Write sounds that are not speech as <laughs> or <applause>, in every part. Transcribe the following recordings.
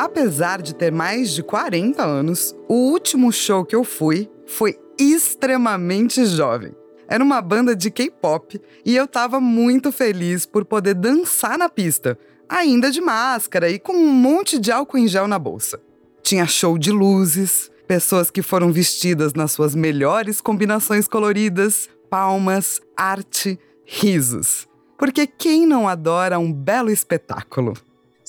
Apesar de ter mais de 40 anos, o último show que eu fui foi extremamente jovem. Era uma banda de K-pop e eu tava muito feliz por poder dançar na pista, ainda de máscara e com um monte de álcool em gel na bolsa. Tinha show de luzes, pessoas que foram vestidas nas suas melhores combinações coloridas, palmas, arte, risos. Porque quem não adora um belo espetáculo?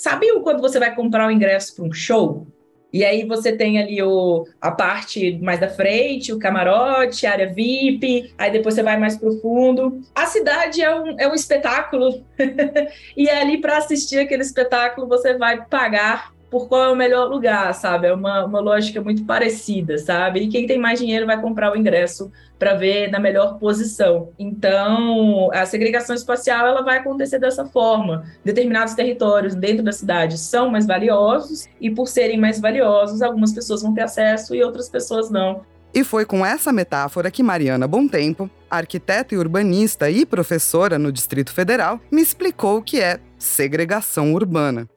Sabe quando você vai comprar o ingresso para um show? E aí você tem ali o, a parte mais da frente, o camarote, a área VIP, aí depois você vai mais pro fundo. A cidade é um, é um espetáculo. <laughs> e ali para assistir aquele espetáculo você vai pagar por qual é o melhor lugar, sabe? É uma, uma lógica muito parecida, sabe? E quem tem mais dinheiro vai comprar o ingresso para ver na melhor posição. Então, a segregação espacial ela vai acontecer dessa forma. Determinados territórios dentro da cidade são mais valiosos e por serem mais valiosos, algumas pessoas vão ter acesso e outras pessoas não. E foi com essa metáfora que Mariana Tempo, arquiteta e urbanista e professora no Distrito Federal, me explicou o que é segregação urbana.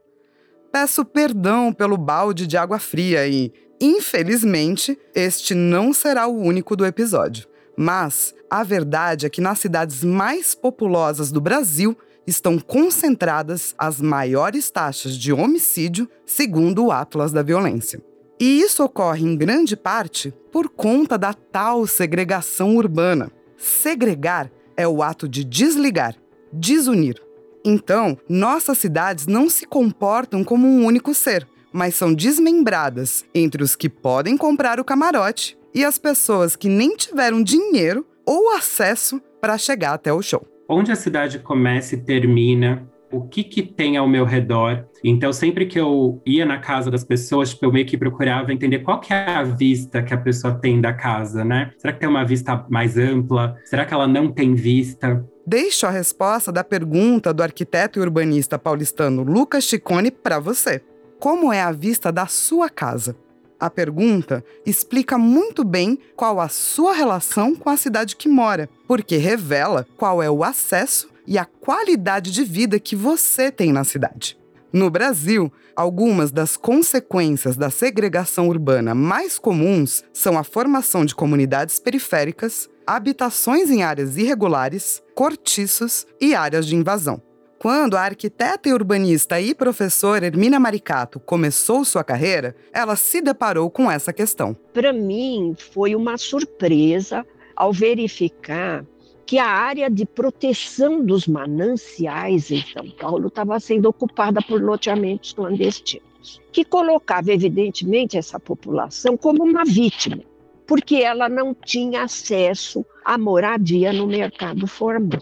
Peço perdão pelo balde de água fria e, infelizmente, este não será o único do episódio. Mas a verdade é que nas cidades mais populosas do Brasil estão concentradas as maiores taxas de homicídio, segundo o Atlas da Violência. E isso ocorre em grande parte por conta da tal segregação urbana. Segregar é o ato de desligar, desunir, então, nossas cidades não se comportam como um único ser, mas são desmembradas entre os que podem comprar o camarote e as pessoas que nem tiveram dinheiro ou acesso para chegar até o show. Onde a cidade começa e termina, o que, que tem ao meu redor. Então, sempre que eu ia na casa das pessoas, tipo, eu meio que procurava entender qual que é a vista que a pessoa tem da casa, né? Será que tem uma vista mais ampla? Será que ela não tem vista? Deixo a resposta da pergunta do arquiteto e urbanista paulistano Lucas Chicone para você. Como é a vista da sua casa? A pergunta explica muito bem qual a sua relação com a cidade que mora, porque revela qual é o acesso e a qualidade de vida que você tem na cidade. No Brasil, algumas das consequências da segregação urbana mais comuns são a formação de comunidades periféricas, habitações em áreas irregulares, cortiços e áreas de invasão. Quando a arquiteta e urbanista e professora Hermina Maricato começou sua carreira, ela se deparou com essa questão. Para mim, foi uma surpresa ao verificar que a área de proteção dos mananciais em São Paulo estava sendo ocupada por loteamentos clandestinos, que colocava, evidentemente, essa população como uma vítima porque ela não tinha acesso à moradia no mercado formal.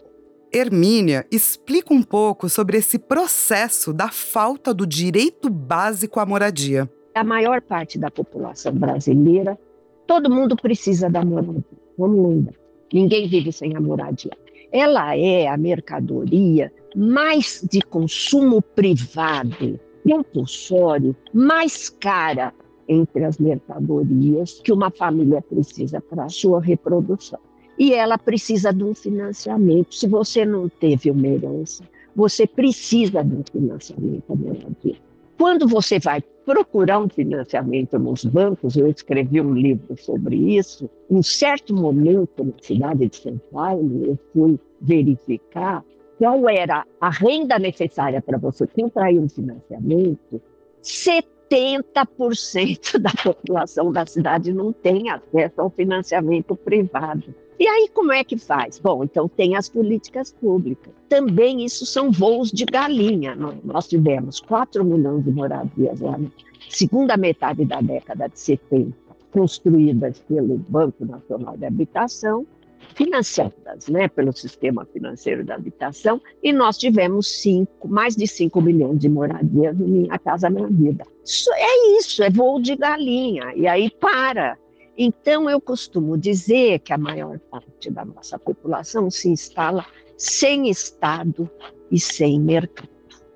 Hermínia explica um pouco sobre esse processo da falta do direito básico à moradia. A maior parte da população brasileira, todo mundo precisa da moradia. Vamos lembrar, ninguém vive sem a moradia. Ela é a mercadoria mais de consumo privado, compulsório, mais cara entre as mercadorias que uma família precisa para a sua reprodução. E ela precisa de um financiamento. Se você não teve uma herança, você precisa de um financiamento moradia. Quando você vai procurar um financiamento nos bancos, eu escrevi um livro sobre isso. Em certo momento, na cidade de São Paulo, eu fui verificar qual era a renda necessária para você contrair um financiamento. 80% <laughs> da população da cidade não tem acesso ao financiamento privado. E aí, como é que faz? Bom, então tem as políticas públicas. Também isso são voos de galinha. Nós tivemos 4 milhões de moradias lá na segunda metade da década de 70, construídas pelo Banco Nacional de Habitação, financiadas né, pelo sistema financeiro da habitação, e nós tivemos cinco, mais de 5 milhões de moradias em Minha Casa Minha Vida. Isso, é isso, é voo de galinha, e aí para. Então, eu costumo dizer que a maior parte da nossa população se instala sem Estado e sem mercado.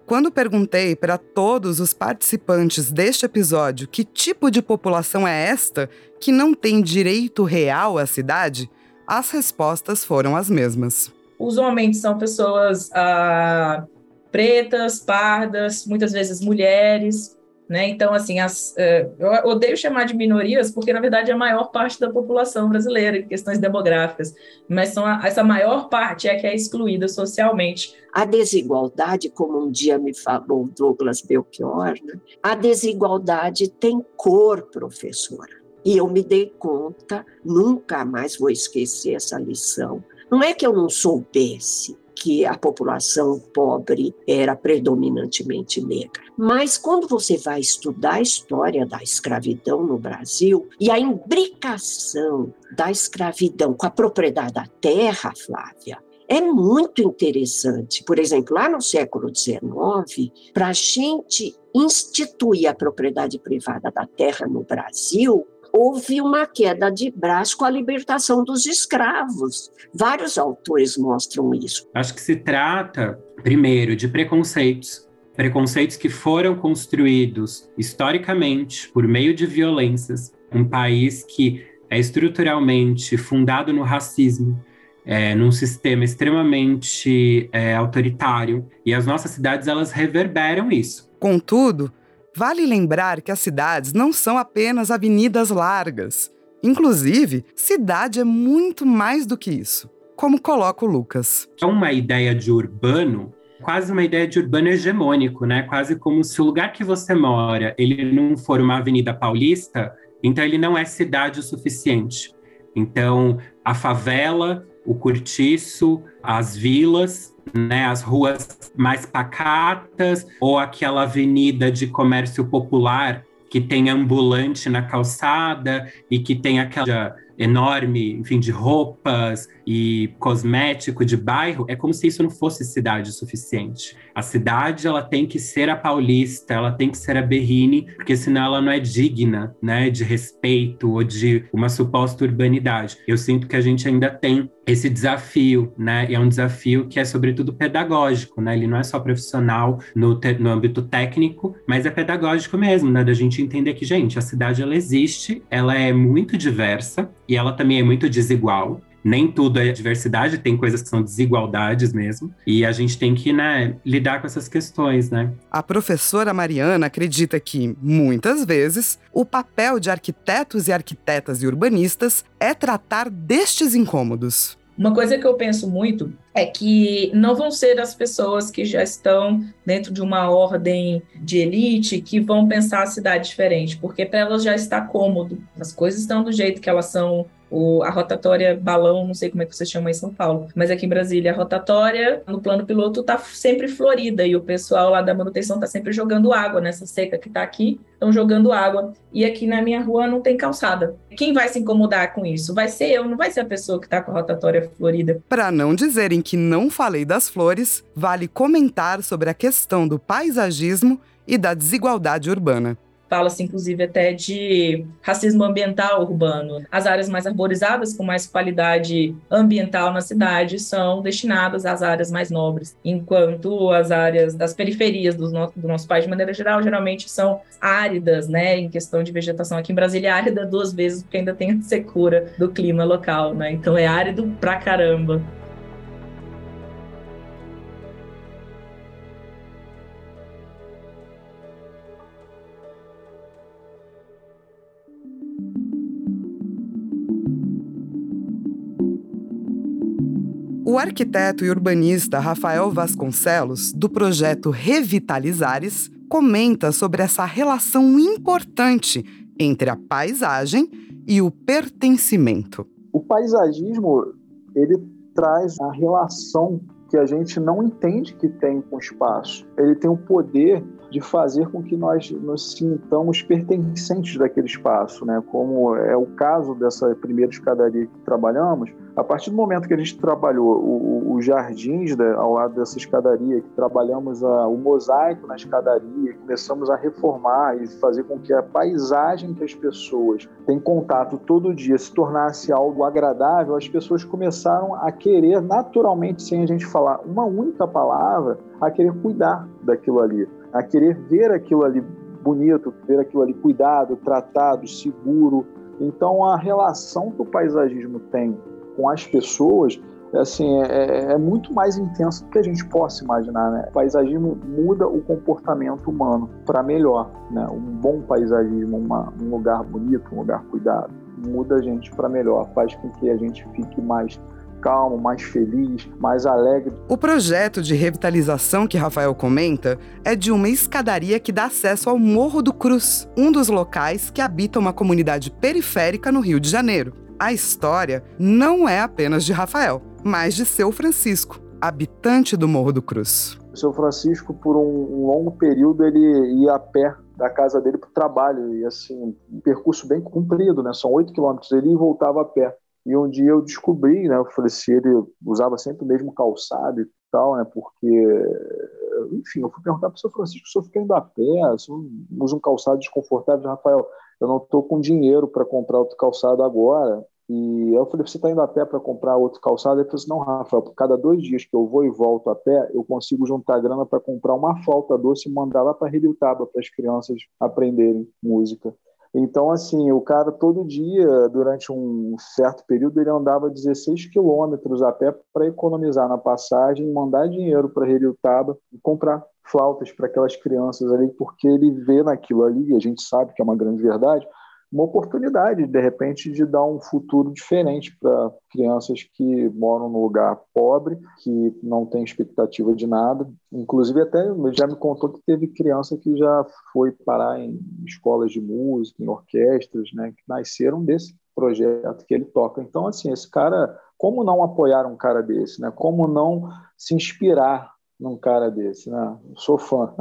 Quando perguntei para todos os participantes deste episódio que tipo de população é esta que não tem direito real à cidade, as respostas foram as mesmas. Usualmente são pessoas ah, pretas, pardas, muitas vezes mulheres, Né? Então, assim, as, uh, eu odeio chamar de minorias, porque na verdade é a maior parte da população brasileira, em questões demográficas, mas são a, essa maior parte é que é excluída socialmente. A desigualdade, como um dia me falou Douglas Belchior, né? a desigualdade tem cor, professora. E eu me dei conta, nunca mais vou esquecer essa lição. Não é que eu não soubesse, que a população pobre era predominantemente negra. Mas quando você vai estudar a história da escravidão no Brasil e a imbricação da escravidão com a propriedade da terra, Flávia, é muito interessante. Por exemplo, lá no século XIX, para a gente instituir a propriedade privada da terra no Brasil, houve uma queda de braço com a libertação dos escravos. Vários autores mostram isso. Acho que se trata, primeiro, de preconceitos. Preconceitos que foram construídos historicamente por meio de violências. Um país que é estruturalmente fundado no racismo, é, num sistema extremamente é, autoritário, e as nossas cidades elas reverberam isso. Contudo, Vale lembrar que as cidades não são apenas avenidas largas. Inclusive, cidade é muito mais do que isso, como coloca o Lucas. É uma ideia de urbano, quase uma ideia de urbano hegemônico, né? Quase como se o lugar que você mora, ele não for uma avenida paulista, então ele não é cidade o suficiente. Então, a favela, o cortiço, as vilas né, as ruas mais pacatas ou aquela avenida de comércio popular que tem ambulante na calçada e que tem aquela enorme, enfim, de roupas e cosmético de bairro, é como se isso não fosse cidade o suficiente. A cidade, ela tem que ser a paulista, ela tem que ser a Berrine, porque senão ela não é digna, né, de respeito ou de uma suposta urbanidade. Eu sinto que a gente ainda tem esse desafio, né? E é um desafio que é sobretudo pedagógico, né? Ele não é só profissional no, no âmbito técnico, mas é pedagógico mesmo, né? Da gente entender que, gente, a cidade ela existe, ela é muito diversa e ela também é muito desigual nem tudo é diversidade, tem coisas que são desigualdades mesmo, e a gente tem que né, lidar com essas questões, né? A professora Mariana acredita que, muitas vezes, o papel de arquitetos e arquitetas e urbanistas é tratar destes incômodos. Uma coisa que eu penso muito é que não vão ser as pessoas que já estão dentro de uma ordem de elite que vão pensar a cidade diferente, porque para elas já está cômodo, as coisas estão do jeito que elas são o, a rotatória balão, não sei como é que você chama em São Paulo, mas aqui em Brasília, a rotatória no plano piloto está sempre florida e o pessoal lá da manutenção está sempre jogando água nessa seca que está aqui, estão jogando água. E aqui na minha rua não tem calçada. Quem vai se incomodar com isso? Vai ser eu, não vai ser a pessoa que está com a rotatória florida. Para não dizerem que não falei das flores, vale comentar sobre a questão do paisagismo e da desigualdade urbana. Fala-se, inclusive, até de racismo ambiental urbano. As áreas mais arborizadas, com mais qualidade ambiental na cidade, são destinadas às áreas mais nobres, enquanto as áreas das periferias do, no do nosso país, de maneira geral, geralmente são áridas, né, em questão de vegetação. Aqui em Brasília é árida duas vezes, porque ainda tem a secura do clima local, né? Então é árido pra caramba. O arquiteto e urbanista Rafael Vasconcelos, do projeto Revitalizares, comenta sobre essa relação importante entre a paisagem e o pertencimento. O paisagismo, ele traz a relação que a gente não entende que tem com o espaço. Ele tem o poder de fazer com que nós nos sintamos pertencentes daquele espaço, né? Como é o caso dessa primeira escadaria que trabalhamos. A partir do momento que a gente trabalhou os jardins ao lado dessa escadaria, que trabalhamos a, o mosaico na escadaria, começamos a reformar e fazer com que a paisagem que as pessoas têm contato todo dia se tornasse algo agradável, as pessoas começaram a querer naturalmente, sem a gente falar uma única palavra, a querer cuidar daquilo ali a querer ver aquilo ali bonito, ver aquilo ali cuidado, tratado, seguro. Então, a relação que o paisagismo tem com as pessoas é assim, é, é, muito mais intenso do que a gente possa imaginar, né? O paisagismo muda o comportamento humano para melhor, né? Um bom paisagismo, uma, um lugar bonito, um lugar cuidado, muda a gente para melhor, faz com que a gente fique mais calmo, mais feliz, mais alegre. O projeto de revitalização que Rafael comenta é de uma escadaria que dá acesso ao Morro do Cruz, um dos locais que habita uma comunidade periférica no Rio de Janeiro. A história não é apenas de Rafael, mas de seu Francisco, habitante do Morro do Cruz. O seu Francisco, por um longo período, ele ia a pé da casa dele para o trabalho, e assim, um percurso bem comprido, né? São oito quilômetros, ele voltava a pé. E um dia eu descobri, né? Eu assim, ele usava sempre o mesmo calçado e tal, né? Porque, enfim, eu fui perguntar para o seu Francisco, o senhor fica indo a pé, o senhor usa um calçado desconfortável? Rafael, eu não estou com dinheiro para comprar outro calçado agora. E eu falei, você está indo a pé para comprar outro calçado? Ele falou assim, não, Rafael, por cada dois dias que eu vou e volto a pé, eu consigo juntar grana para comprar uma falta doce e mandar lá para Taba para as crianças aprenderem música. Então, assim, o cara todo dia, durante um certo período, ele andava 16 quilômetros a pé para economizar na passagem, mandar dinheiro para Taba e comprar flautas para aquelas crianças ali, porque ele vê naquilo ali, e a gente sabe que é uma grande verdade, uma oportunidade, de repente, de dar um futuro diferente para crianças que moram num lugar pobre, que não tem expectativa de nada. Inclusive, até já me contou que teve criança que já foi parar em escolas de música, em orquestras, né, que nasceram desse projeto que ele toca. Então, assim, esse cara, como não apoiar um cara desse, né? Como não se inspirar num cara desse, né? sou fã.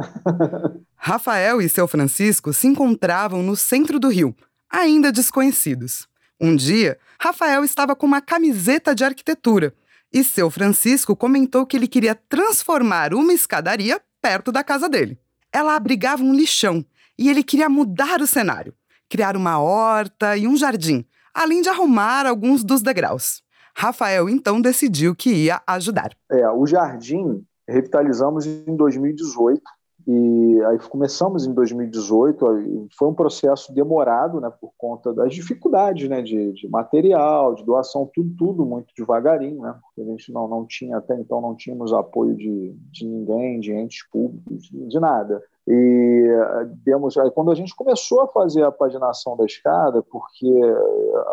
<laughs> Rafael e seu Francisco se encontravam no centro do Rio, ainda desconhecidos. Um dia, Rafael estava com uma camiseta de arquitetura e seu Francisco comentou que ele queria transformar uma escadaria perto da casa dele. Ela abrigava um lixão e ele queria mudar o cenário, criar uma horta e um jardim, além de arrumar alguns dos degraus. Rafael então decidiu que ia ajudar. É, o jardim revitalizamos em 2018 e aí começamos em 2018, foi um processo demorado, né, por conta das dificuldades, né, de, de material, de doação, tudo, tudo muito devagarinho, né, porque a gente não, não tinha, até então não tínhamos apoio de, de ninguém, de entes públicos, de nada. E eh, demos, quando a gente começou a fazer a paginação da escada, porque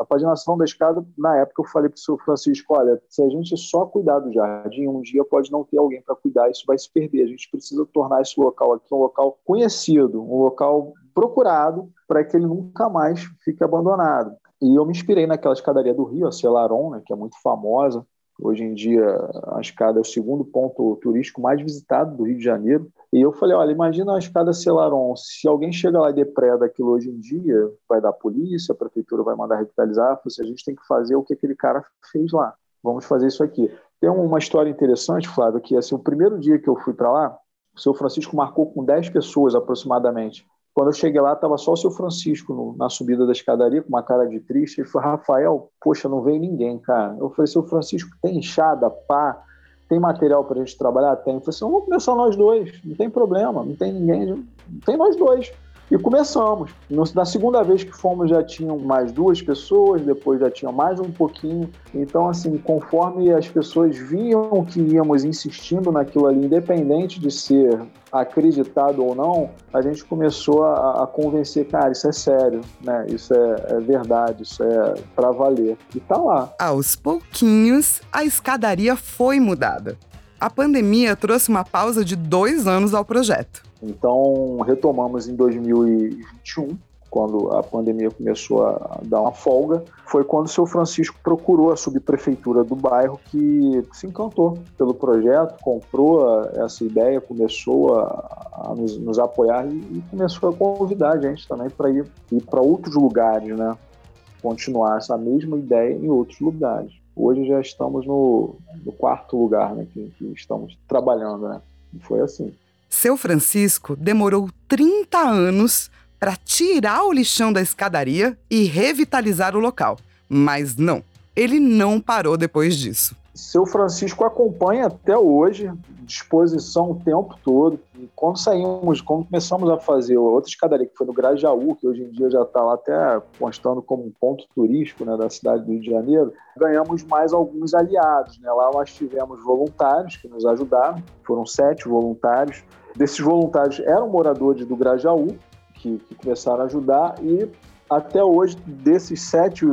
a paginação da escada, na época eu falei para o senhor Francisco, olha, se a gente só cuidar do jardim, um dia pode não ter alguém para cuidar, isso vai se perder. A gente precisa tornar esse local aqui um local conhecido, um local procurado, para que ele nunca mais fique abandonado. E eu me inspirei naquela escadaria do Rio, a Celaron, né, que é muito famosa, Hoje em dia, a escada é o segundo ponto turístico mais visitado do Rio de Janeiro. E eu falei, olha, imagina a escada Celaron, se alguém chega lá e depreda aquilo hoje em dia, vai dar polícia, a prefeitura vai mandar revitalizar, a gente tem que fazer o que aquele cara fez lá. Vamos fazer isso aqui. Tem uma história interessante, Flávio, que assim, o primeiro dia que eu fui para lá, o seu Francisco marcou com 10 pessoas aproximadamente. Quando eu cheguei lá, estava só o seu Francisco no, na subida da escadaria, com uma cara de triste. Ele falou, Rafael, poxa, não veio ninguém, cara. Eu falei, seu Francisco, tem enxada, pá, tem material para a gente trabalhar? Tem. Eu falei assim, vamos começar nós dois, não tem problema, não tem ninguém, não tem nós dois. E começamos. Na segunda vez que fomos já tinham mais duas pessoas, depois já tinha mais um pouquinho. Então, assim, conforme as pessoas viam que íamos insistindo naquilo ali, independente de ser acreditado ou não, a gente começou a, a convencer, cara, isso é sério, né? Isso é, é verdade, isso é para valer. E tá lá. Aos pouquinhos, a escadaria foi mudada. A pandemia trouxe uma pausa de dois anos ao projeto. Então, retomamos em 2021, quando a pandemia começou a dar uma folga, foi quando o seu Francisco procurou a subprefeitura do bairro que se encantou pelo projeto, comprou essa ideia, começou a, a nos, nos, apoiar e, e, começou a convidar a gente também para ir, ir para outros lugares, né? Continuar essa mesma ideia em outros lugares. Hoje já estamos no, no quarto lugar né, que, que estamos trabalhando, né? E foi assim. Seu Francisco demorou 30 anos para tirar o lixão da escadaria e revitalizar o local. Mas não, ele não parou depois disso. Seu Francisco acompanha até hoje, disposição o tempo todo, quando saímos, quando começamos a fazer outra escadaria, que foi no Grajaú, que hoje em dia já está lá até constando como um ponto turístico né, da cidade do Rio de Janeiro, ganhamos mais alguns aliados. Né? Lá nós tivemos voluntários que nos ajudaram, foram sete voluntários. Desses voluntários eram moradores do Grajaú, que, que começaram a ajudar, e até hoje, desses sete,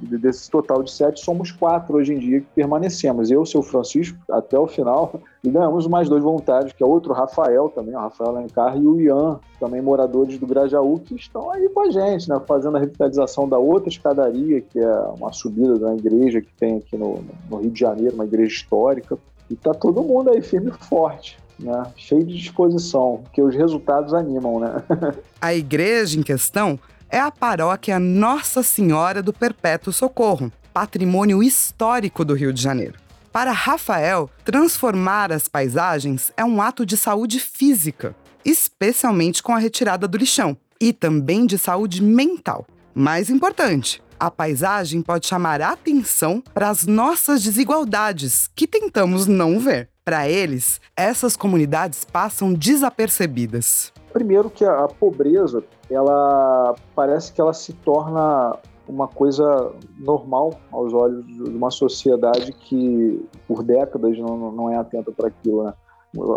desse total de sete, somos quatro hoje em dia que permanecemos. Eu, seu Francisco, até o final, <laughs> e ganhamos mais dois voluntários, que é outro Rafael também, o Rafael Alencar, e o Ian, também moradores do Grajaú, que estão aí com a gente, né, fazendo a revitalização da outra escadaria, que é uma subida da igreja que tem aqui no, no Rio de Janeiro, uma igreja histórica. E tá todo mundo aí firme e forte. Né, cheio de disposição, que os resultados animam, né? <laughs> a igreja em questão é a paróquia Nossa Senhora do Perpétuo Socorro, patrimônio histórico do Rio de Janeiro. Para Rafael, transformar as paisagens é um ato de saúde física, especialmente com a retirada do lixão, e também de saúde mental. Mais importante, a paisagem pode chamar a atenção para as nossas desigualdades, que tentamos não ver. Para eles, essas comunidades passam desapercebidas. Primeiro que a pobreza, ela parece que ela se torna uma coisa normal aos olhos de uma sociedade que por décadas não, não é atenta para aquilo, né?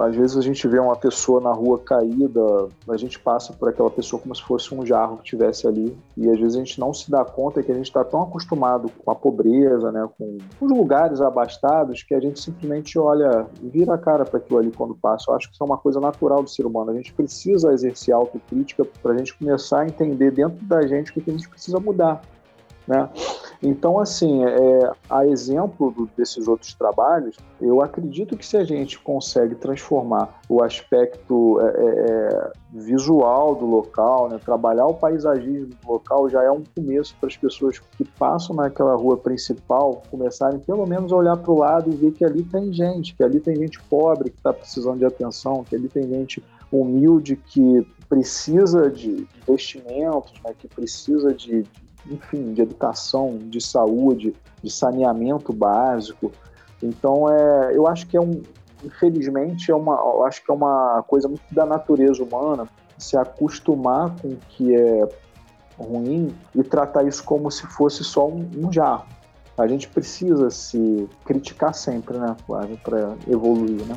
Às vezes a gente vê uma pessoa na rua caída, a gente passa por aquela pessoa como se fosse um jarro que estivesse ali, e às vezes a gente não se dá conta que a gente está tão acostumado com a pobreza, né, com os lugares abastados, que a gente simplesmente olha, vira a cara para aquilo ali quando passa. Eu acho que isso é uma coisa natural do ser humano. A gente precisa exercer autocrítica para a gente começar a entender dentro da gente o que a gente precisa mudar. Né? Então, assim, é, a exemplo do, desses outros trabalhos, eu acredito que se a gente consegue transformar o aspecto é, é, é, visual do local, né, trabalhar o paisagismo do local, já é um começo para as pessoas que passam naquela rua principal começarem pelo menos a olhar para o lado e ver que ali tem gente, que ali tem gente pobre que está precisando de atenção, que ali tem gente humilde que precisa de investimentos, né, que precisa de, enfim, de educação, de saúde, de saneamento básico. Então, é, eu acho que é um, infelizmente, é uma, eu acho que é uma coisa muito da natureza humana se acostumar com o que é ruim e tratar isso como se fosse só um, um jarro. A gente precisa se criticar sempre, né, para evoluir, né?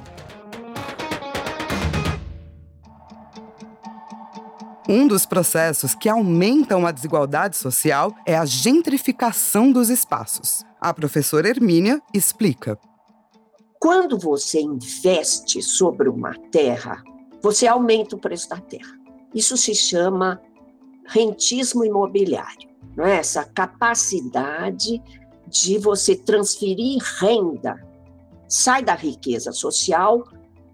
Um dos processos que aumentam a desigualdade social é a gentrificação dos espaços. A professora Hermínia explica. Quando você investe sobre uma terra, você aumenta o preço da terra. Isso se chama rentismo imobiliário, não é? Essa capacidade de você transferir renda, sai da riqueza social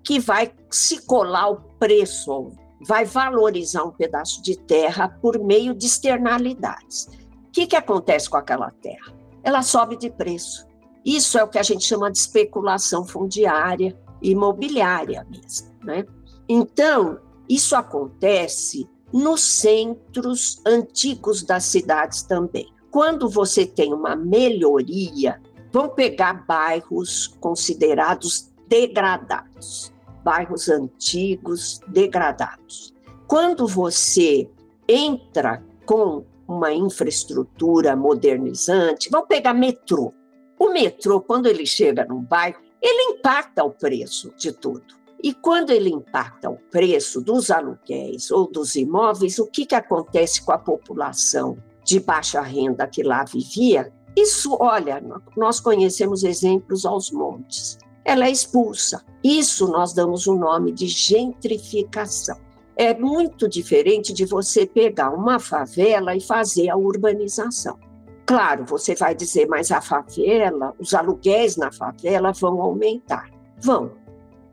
que vai se colar o preço vai valorizar um pedaço de terra por meio de externalidades. O que, que acontece com aquela terra? Ela sobe de preço. Isso é o que a gente chama de especulação fundiária, imobiliária mesmo. Né? Então, isso acontece nos centros antigos das cidades também. Quando você tem uma melhoria, vão pegar bairros considerados degradados bairros antigos, degradados. Quando você entra com uma infraestrutura modernizante, vamos pegar metrô. O metrô, quando ele chega num bairro, ele impacta o preço de tudo. E quando ele impacta o preço dos aluguéis ou dos imóveis, o que, que acontece com a população de baixa renda que lá vivia? Isso, olha, nós conhecemos exemplos aos montes ela é expulsa. Isso nós damos o nome de gentrificação. É muito diferente de você pegar uma favela e fazer a urbanização. Claro, você vai dizer, mas a favela, os aluguéis na favela vão aumentar. Vão.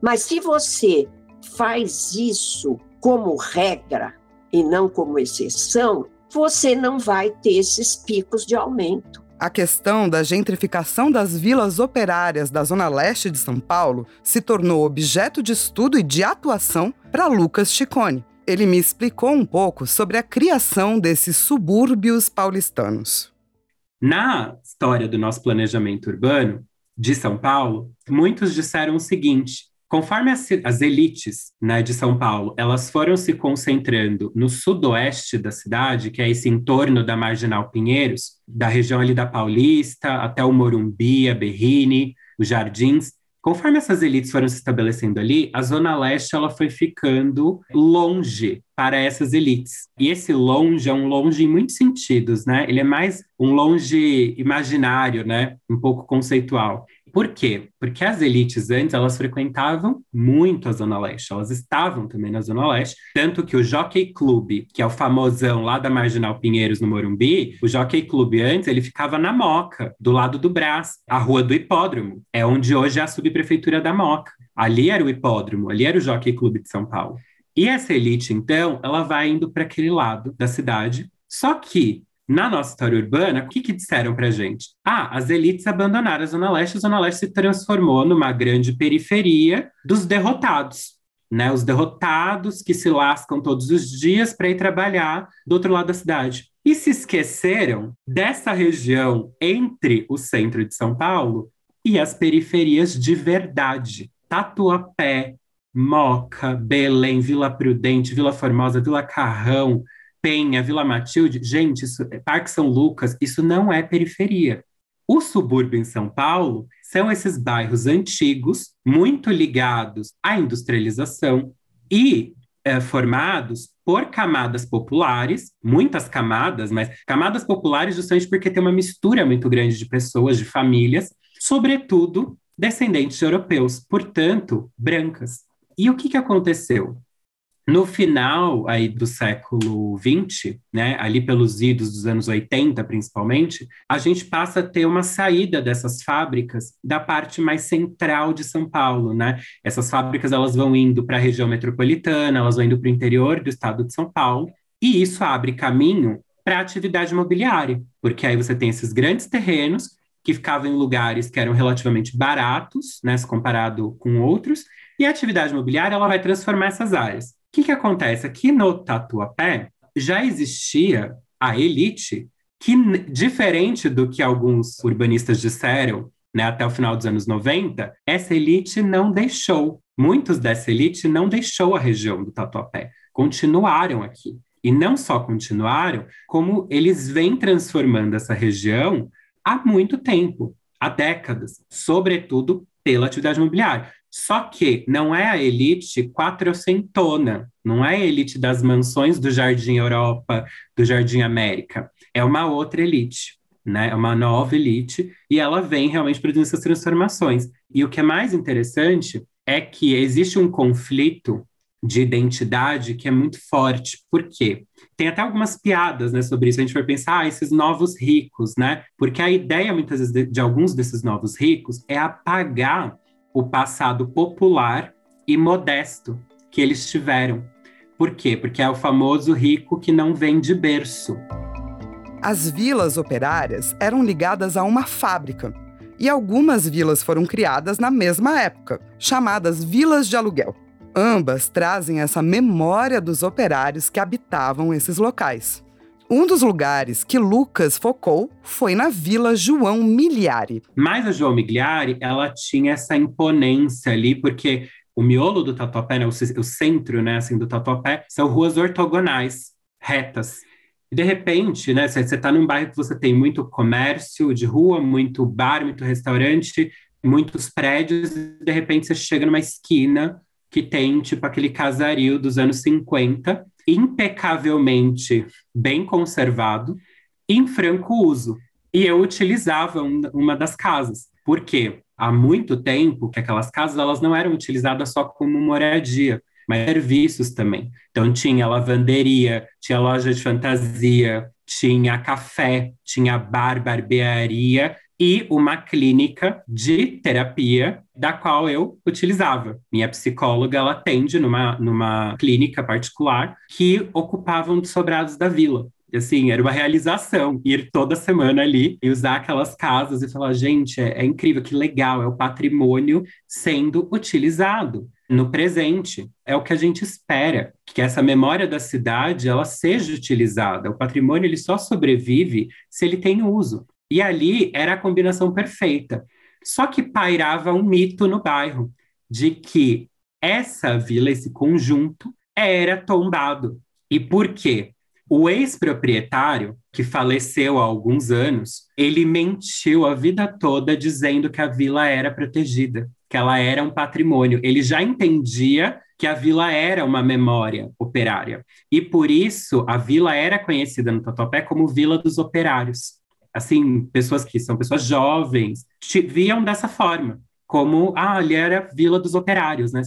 Mas se você faz isso como regra e não como exceção, você não vai ter esses picos de aumento. A questão da gentrificação das vilas operárias da zona leste de São Paulo se tornou objeto de estudo e de atuação para Lucas Chicone. Ele me explicou um pouco sobre a criação desses subúrbios paulistanos. Na história do nosso planejamento urbano de São Paulo, muitos disseram o seguinte: Conforme as, as elites né, de São Paulo, elas foram se concentrando no sudoeste da cidade, que é esse entorno da Marginal Pinheiros, da região ali da Paulista, até o Morumbi, a Berrini, os Jardins, Conforme essas elites foram se estabelecendo ali, a Zona Leste ela foi ficando longe para essas elites. E esse longe é um longe em muitos sentidos, né? Ele é mais um longe imaginário, né? Um pouco conceitual. Por quê? Porque as elites antes, elas frequentavam muito a Zona Leste, elas estavam também na Zona Leste, tanto que o Jockey Club, que é o famosão lá da Marginal Pinheiros, no Morumbi, o Jockey Club antes, ele ficava na Moca, do lado do Brás, a rua do Hipódromo, é onde hoje é a subprefeitura da Moca. Ali era o hipódromo, ali era o Jockey Club de São Paulo. E essa elite, então, ela vai indo para aquele lado da cidade, só que na nossa história urbana, o que, que disseram para gente? Ah, as elites abandonaram a Zona Leste, a Zona Leste se transformou numa grande periferia dos derrotados. Né, os derrotados que se lascam todos os dias para ir trabalhar do outro lado da cidade. E se esqueceram dessa região entre o centro de São Paulo e as periferias de verdade. Tatuapé, Moca, Belém, Vila Prudente, Vila Formosa, Vila Carrão, Penha, Vila Matilde, gente, isso, Parque São Lucas, isso não é periferia. O subúrbio em São Paulo são esses bairros antigos, muito ligados à industrialização e é, formados por camadas populares, muitas camadas, mas camadas populares justamente porque tem uma mistura muito grande de pessoas, de famílias, sobretudo descendentes de europeus, portanto, brancas. E o que, que aconteceu? No final aí do século XX, né, ali pelos idos dos anos 80 principalmente, a gente passa a ter uma saída dessas fábricas da parte mais central de São Paulo, né? Essas fábricas elas vão indo para a região metropolitana, elas vão indo para o interior do estado de São Paulo, e isso abre caminho para a atividade imobiliária, porque aí você tem esses grandes terrenos que ficavam em lugares que eram relativamente baratos, né, se comparado com outros, e a atividade imobiliária ela vai transformar essas áreas que, que acontece? Aqui no Tatuapé já existia a elite que, diferente do que alguns urbanistas disseram né, até o final dos anos 90, essa elite não deixou. Muitos dessa elite não deixou a região do Tatuapé, continuaram aqui. E não só continuaram, como eles vêm transformando essa região há muito tempo, há décadas, sobretudo pela atividade imobiliária. Só que não é a elite quatrocentona, não é a elite das mansões do Jardim Europa, do Jardim América. É uma outra elite, né? É uma nova elite e ela vem realmente produzindo essas transformações. E o que é mais interessante é que existe um conflito de identidade que é muito forte. Por quê? Tem até algumas piadas né, sobre isso. A gente vai pensar, ah, esses novos ricos, né? Porque a ideia, muitas vezes, de, de alguns desses novos ricos é apagar o passado popular e modesto que eles tiveram. Por quê? Porque é o famoso rico que não vem de berço. As vilas operárias eram ligadas a uma fábrica, e algumas vilas foram criadas na mesma época, chamadas vilas de aluguel. Ambas trazem essa memória dos operários que habitavam esses locais. Um dos lugares que Lucas focou foi na Vila João Migliari. Mas a João Migliari, ela tinha essa imponência ali, porque o miolo do Tatuapé, né, o, o centro né, assim, do Tatuapé, são ruas ortogonais, retas. E de repente, né, você está num bairro que você tem muito comércio de rua, muito bar, muito restaurante, muitos prédios, e de repente você chega numa esquina que tem tipo aquele casario dos anos 50, impecavelmente bem conservado, em franco uso. E eu utilizava uma das casas. Por quê? Há muito tempo que aquelas casas elas não eram utilizadas só como moradia, mas serviços também. Então tinha lavanderia, tinha loja de fantasia, tinha café, tinha bar, barbearia e uma clínica de terapia da qual eu utilizava. Minha psicóloga ela atende numa, numa clínica particular que ocupava um dos sobrados da vila. Assim, era uma realização ir toda semana ali e usar aquelas casas e falar, gente, é, é incrível, que legal, é o patrimônio sendo utilizado no presente. É o que a gente espera, que essa memória da cidade ela seja utilizada. O patrimônio ele só sobrevive se ele tem uso. E ali era a combinação perfeita. Só que pairava um mito no bairro, de que essa vila, esse conjunto, era tombado. E por quê? O ex-proprietário, que faleceu há alguns anos, ele mentiu a vida toda dizendo que a vila era protegida, que ela era um patrimônio. Ele já entendia que a vila era uma memória operária. E por isso a vila era conhecida no Tatuapé como Vila dos Operários. Assim, pessoas que são pessoas jovens, viam dessa forma, como ah, ali era Vila dos Operários, né?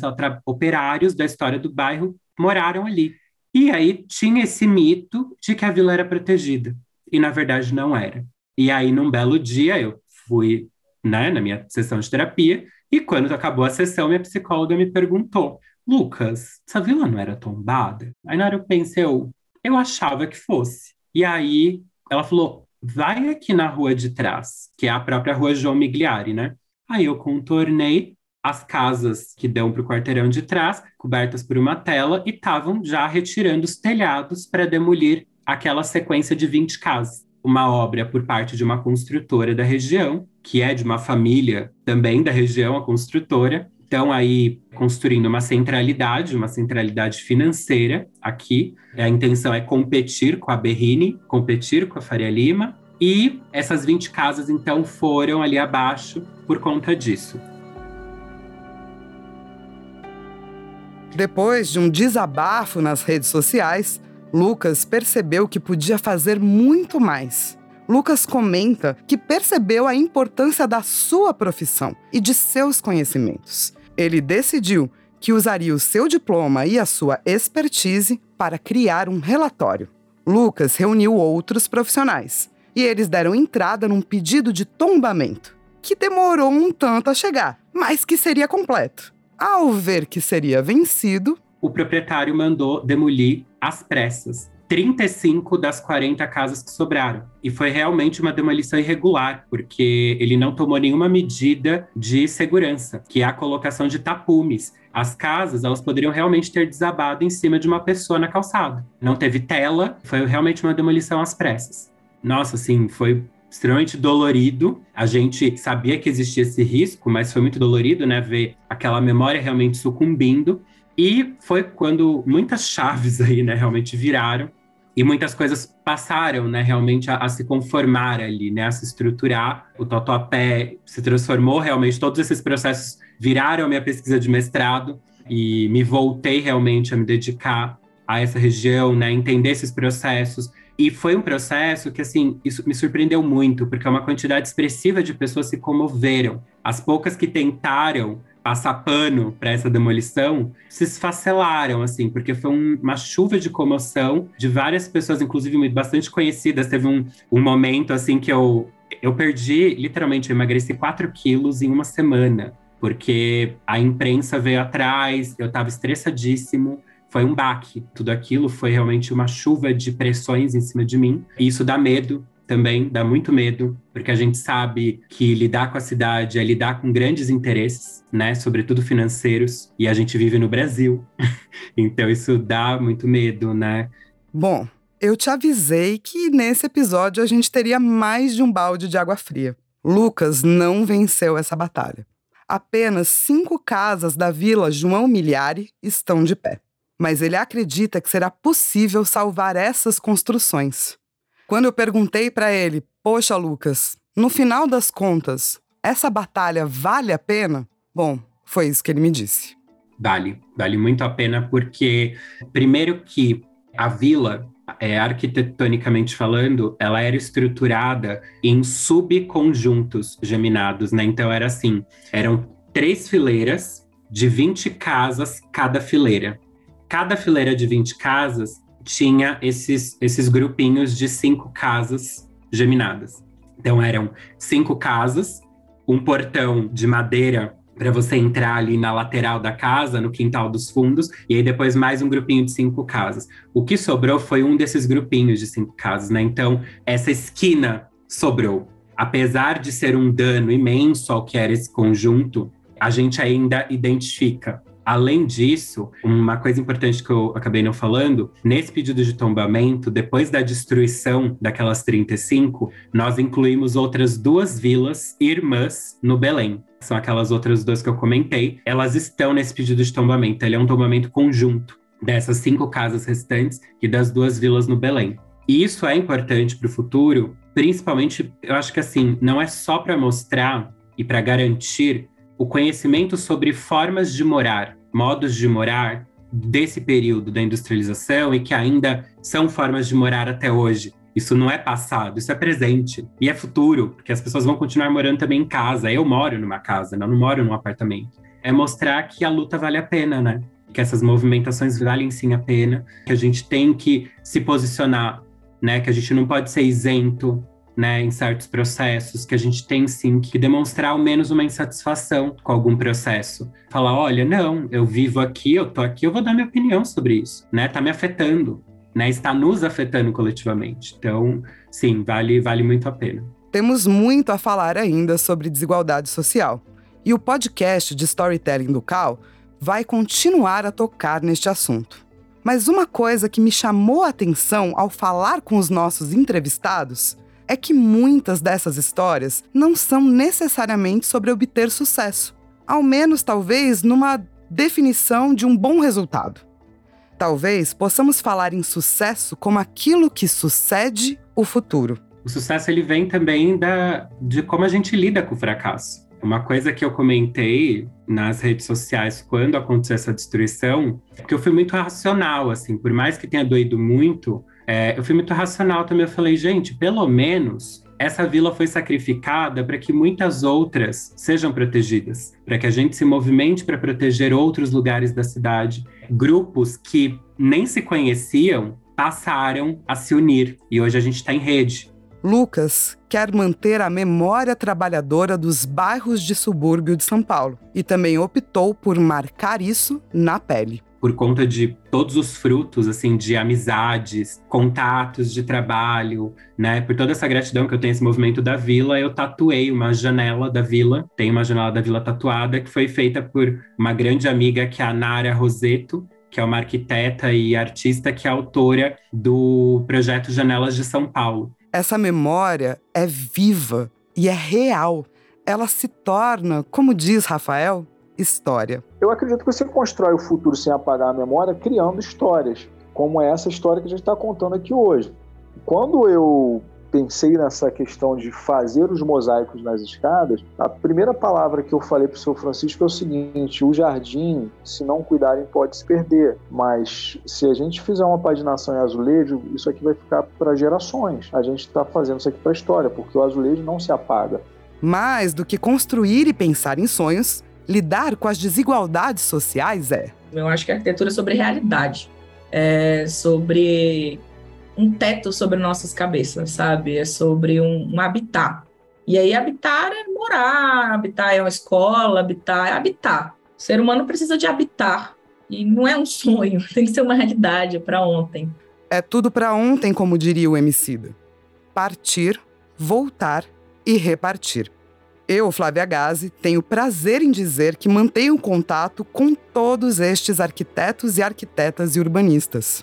Operários da história do bairro moraram ali. E aí tinha esse mito de que a vila era protegida. E na verdade não era. E aí, num belo dia, eu fui né, na minha sessão de terapia, e quando acabou a sessão, minha psicóloga me perguntou: Lucas, essa vila não era tombada? Aí na hora eu pensei, eu, eu achava que fosse. E aí ela falou: vai aqui na rua de trás, que é a própria rua João Migliari, né? Aí eu contornei as casas que dão para o quarteirão de trás, cobertas por uma tela, e estavam já retirando os telhados para demolir aquela sequência de 20 casas. Uma obra por parte de uma construtora da região, que é de uma família também da região, a construtora. Estão aí construindo uma centralidade, uma centralidade financeira aqui. A intenção é competir com a Berrini, competir com a Faria Lima. E essas 20 casas, então, foram ali abaixo por conta disso. Depois de um desabafo nas redes sociais, Lucas percebeu que podia fazer muito mais. Lucas comenta que percebeu a importância da sua profissão e de seus conhecimentos. Ele decidiu que usaria o seu diploma e a sua expertise para criar um relatório. Lucas reuniu outros profissionais e eles deram entrada num pedido de tombamento, que demorou um tanto a chegar, mas que seria completo. Ao ver que seria vencido, o proprietário mandou demolir às pressas 35 das 40 casas que sobraram. E foi realmente uma demolição irregular, porque ele não tomou nenhuma medida de segurança, que é a colocação de tapumes. As casas, elas poderiam realmente ter desabado em cima de uma pessoa na calçada. Não teve tela, foi realmente uma demolição às pressas. Nossa, assim, foi extremamente dolorido. A gente sabia que existia esse risco, mas foi muito dolorido, né? Ver aquela memória realmente sucumbindo. E foi quando muitas chaves aí, né, realmente viraram e muitas coisas passaram, né, realmente a, a se conformar ali, né, a se estruturar. O Tatuapé se transformou realmente, todos esses processos viraram a minha pesquisa de mestrado e me voltei realmente a me dedicar a essa região, né, entender esses processos e foi um processo que, assim, isso me surpreendeu muito, porque uma quantidade expressiva de pessoas se comoveram. As poucas que tentaram passar pano para essa demolição se esfacelaram, assim, porque foi um, uma chuva de comoção de várias pessoas, inclusive bastante conhecidas. Teve um, um momento, assim, que eu, eu perdi, literalmente, eu emagreci 4 quilos em uma semana, porque a imprensa veio atrás, eu estava estressadíssimo foi um baque. Tudo aquilo foi realmente uma chuva de pressões em cima de mim. E isso dá medo também, dá muito medo, porque a gente sabe que lidar com a cidade é lidar com grandes interesses, né, sobretudo financeiros, e a gente vive no Brasil. <laughs> então isso dá muito medo, né? Bom, eu te avisei que nesse episódio a gente teria mais de um balde de água fria. Lucas não venceu essa batalha. Apenas cinco casas da vila João Miliari estão de pé mas ele acredita que será possível salvar essas construções. Quando eu perguntei para ele, poxa, Lucas, no final das contas, essa batalha vale a pena? Bom, foi isso que ele me disse. Vale, vale muito a pena, porque, primeiro, que a vila, é, arquitetonicamente falando, ela era estruturada em subconjuntos geminados, né? Então, era assim: eram três fileiras de 20 casas cada fileira cada fileira de 20 casas tinha esses, esses grupinhos de cinco casas geminadas. Então eram cinco casas, um portão de madeira para você entrar ali na lateral da casa, no quintal dos fundos, e aí depois mais um grupinho de cinco casas. O que sobrou foi um desses grupinhos de cinco casas, né? Então essa esquina sobrou. Apesar de ser um dano imenso ao que era esse conjunto, a gente ainda identifica Além disso, uma coisa importante que eu acabei não falando, nesse pedido de tombamento, depois da destruição daquelas 35, nós incluímos outras duas vilas irmãs no Belém. São aquelas outras duas que eu comentei. Elas estão nesse pedido de tombamento. Ele é um tombamento conjunto dessas cinco casas restantes e das duas vilas no Belém. E isso é importante para o futuro, principalmente, eu acho que assim, não é só para mostrar e para garantir o conhecimento sobre formas de morar modos de morar desse período da industrialização e que ainda são formas de morar até hoje. Isso não é passado, isso é presente e é futuro, porque as pessoas vão continuar morando também em casa. Eu moro numa casa, não, não moro num apartamento. É mostrar que a luta vale a pena, né? Que essas movimentações valem sim a pena, que a gente tem que se posicionar, né? Que a gente não pode ser isento né, em certos processos, que a gente tem sim que demonstrar ao menos uma insatisfação com algum processo. Falar, olha, não, eu vivo aqui, eu tô aqui, eu vou dar minha opinião sobre isso, né? Tá me afetando, né? Está nos afetando coletivamente. Então, sim, vale, vale muito a pena. Temos muito a falar ainda sobre desigualdade social. E o podcast de storytelling do Cal vai continuar a tocar neste assunto. Mas uma coisa que me chamou a atenção ao falar com os nossos entrevistados é que muitas dessas histórias não são necessariamente sobre obter sucesso, ao menos talvez numa definição de um bom resultado. Talvez possamos falar em sucesso como aquilo que sucede o futuro. O sucesso ele vem também da, de como a gente lida com o fracasso. Uma coisa que eu comentei nas redes sociais quando aconteceu essa destruição, é que eu fui muito racional, assim, por mais que tenha doído muito, é, eu fui muito racional também. Eu falei, gente, pelo menos essa vila foi sacrificada para que muitas outras sejam protegidas, para que a gente se movimente para proteger outros lugares da cidade. Grupos que nem se conheciam passaram a se unir e hoje a gente está em rede. Lucas quer manter a memória trabalhadora dos bairros de subúrbio de São Paulo e também optou por marcar isso na pele por conta de todos os frutos, assim, de amizades, contatos de trabalho, né? Por toda essa gratidão que eu tenho esse movimento da vila, eu tatuei uma janela da vila. Tem uma janela da vila tatuada que foi feita por uma grande amiga que é a Nara Roseto, que é uma arquiteta e artista que é autora do projeto Janelas de São Paulo. Essa memória é viva e é real. Ela se torna, como diz Rafael, história. Eu acredito que você constrói o futuro sem apagar a memória criando histórias, como essa história que a gente está contando aqui hoje. Quando eu pensei nessa questão de fazer os mosaicos nas escadas, a primeira palavra que eu falei para o seu Francisco é o seguinte: o jardim, se não cuidarem, pode se perder. Mas se a gente fizer uma paginação em azulejo, isso aqui vai ficar para gerações. A gente está fazendo isso aqui para a história, porque o azulejo não se apaga. Mais do que construir e pensar em sonhos, lidar com as desigualdades sociais é? Eu acho que a arquitetura é sobre realidade, é sobre um teto sobre nossas cabeças, sabe? É sobre um, um habitat. E aí, habitar é morar, habitar é uma escola, habitar é habitar. O ser humano precisa de habitar. E não é um sonho, <laughs> tem que ser uma realidade é para ontem. É tudo para ontem, como diria o Emicida. Partir, voltar e repartir. Eu, Flávia Gazi, tenho prazer em dizer que mantenho contato com todos estes arquitetos e arquitetas e urbanistas,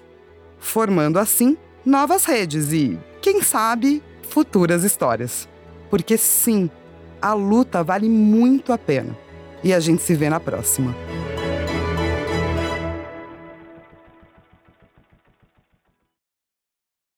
formando assim novas redes e, quem sabe, futuras histórias. Porque sim, a luta vale muito a pena. E a gente se vê na próxima.